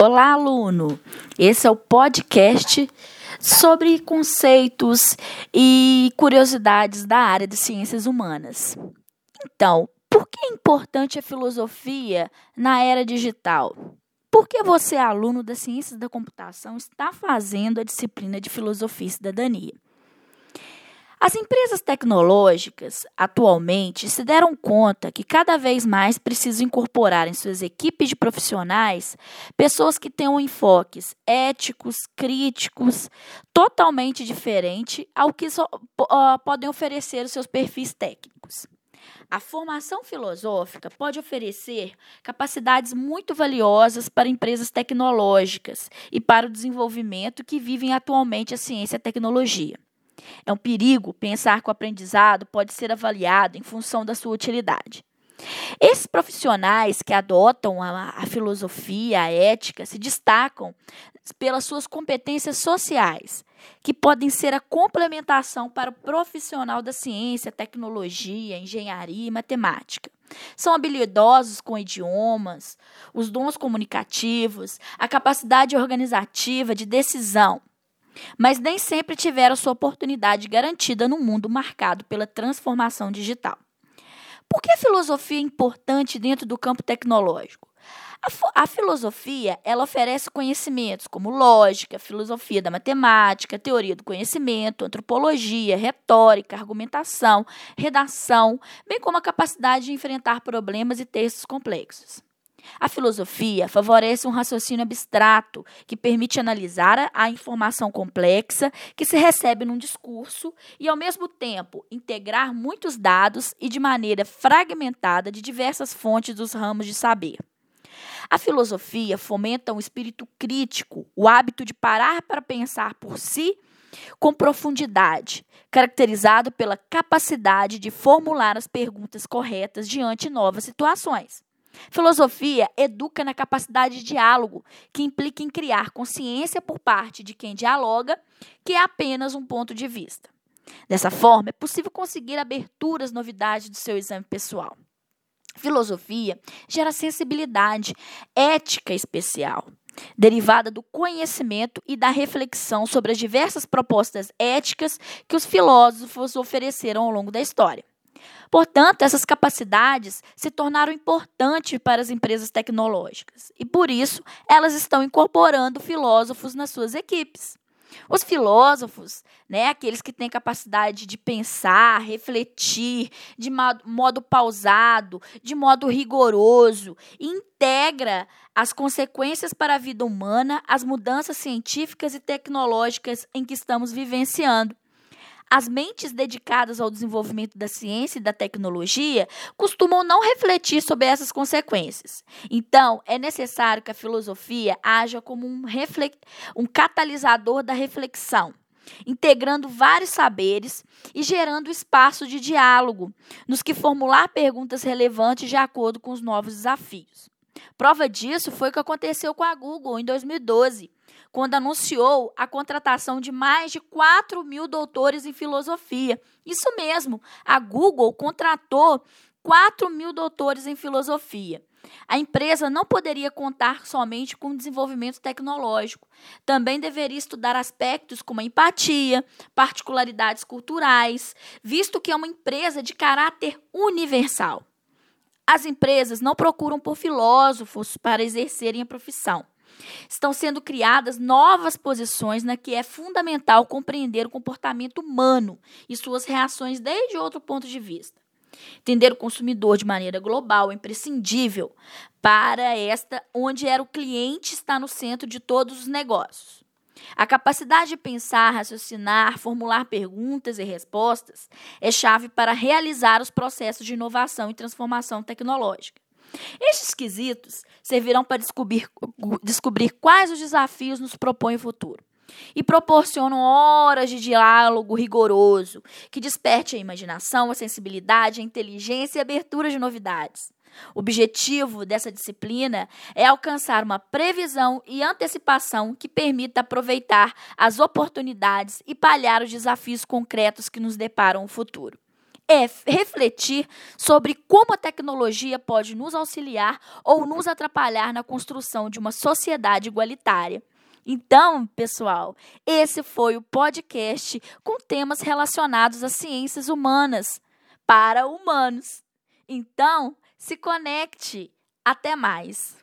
Olá, aluno! Esse é o podcast sobre conceitos e curiosidades da área de ciências humanas. Então, por que é importante a filosofia na era digital? Por que você, aluno das ciências da computação, está fazendo a disciplina de filosofia e cidadania? As empresas tecnológicas, atualmente, se deram conta que cada vez mais precisam incorporar em suas equipes de profissionais pessoas que tenham enfoques éticos, críticos, totalmente diferente ao que uh, podem oferecer os seus perfis técnicos. A formação filosófica pode oferecer capacidades muito valiosas para empresas tecnológicas e para o desenvolvimento que vivem atualmente a ciência e a tecnologia. É um perigo pensar que o aprendizado pode ser avaliado em função da sua utilidade. Esses profissionais que adotam a, a, filosofia, a ética, se destacam pelas suas competências sociais, que podem ser a complementação para o profissional da ciência, tecnologia, engenharia e matemática. São habilidosos com idiomas, os dons comunicativos, a capacidade organizativa de decisão, mas nem sempre tiveram sua oportunidade garantida no mundo marcado pela transformação digital. Por que a filosofia é importante dentro do campo tecnológico? A, a, filosofia ela oferece conhecimentos como lógica, filosofia da matemática, teoria do conhecimento, antropologia, retórica, argumentação, redação, bem como a capacidade de enfrentar problemas e textos complexos. A filosofia favorece um raciocínio abstrato que permite analisar a informação complexa que se recebe num discurso e, ao mesmo tempo, integrar muitos dados e de maneira fragmentada de diversas fontes dos ramos de saber. A filosofia fomenta um espírito crítico, o hábito de parar para pensar por si com profundidade, caracterizado pela capacidade de formular as perguntas corretas diante novas situações. Filosofia educa na capacidade de diálogo, que implica em criar consciência por parte de quem dialoga, que é apenas um ponto de vista. Dessa forma, é possível conseguir aberturas, novidades do seu exame pessoal. Filosofia gera sensibilidade, ética especial, derivada do conhecimento e da reflexão sobre as diversas propostas éticas que os filósofos ofereceram ao longo da história. Portanto, essas capacidades se tornaram importantes para as empresas tecnológicas e, por isso, elas estão incorporando filósofos nas suas equipes. Os filósofos, né, aqueles que têm capacidade de pensar, refletir de modo pausado, de modo rigoroso, integra as consequências para a vida humana, as mudanças científicas e tecnológicas em que estamos vivenciando. As mentes dedicadas ao desenvolvimento da ciência e da tecnologia costumam não refletir sobre essas consequências. Então, é necessário que a filosofia haja como um, um catalisador da reflexão integrando vários saberes e gerando espaço de diálogo, nos que formular perguntas relevantes de acordo com os novos desafios. Prova disso foi o que aconteceu com a Google em 2012, quando anunciou a contratação de mais de 4 mil doutores em filosofia. Isso mesmo, a Google contratou 4 mil doutores em filosofia. A empresa não poderia contar somente com desenvolvimento tecnológico. Também deveria estudar aspectos como a empatia, particularidades culturais, visto que é uma empresa de caráter universal. As empresas não procuram por filósofos para exercerem a profissão. Estão sendo criadas novas posições na que é fundamental compreender o comportamento humano e suas reações desde outro ponto de vista. Entender o consumidor de maneira global é imprescindível para esta onde era o cliente está no centro de todos os negócios. A capacidade de pensar, raciocinar, formular perguntas e respostas é chave para realizar os processos de inovação e transformação tecnológica. Estes quesitos servirão para descobrir, descobrir quais os desafios nos propõe o futuro e proporcionam horas de diálogo rigoroso que desperte a imaginação, a sensibilidade, a inteligência e a abertura de novidades. O objetivo dessa disciplina é alcançar uma previsão e antecipação que permita aproveitar as oportunidades e palhar os desafios concretos que nos deparam o futuro. é refletir sobre como a tecnologia pode nos auxiliar ou nos atrapalhar na construção de uma sociedade igualitária. Então, pessoal, esse foi o podcast com temas relacionados às ciências humanas para humanos. Então, se conecte. Até mais.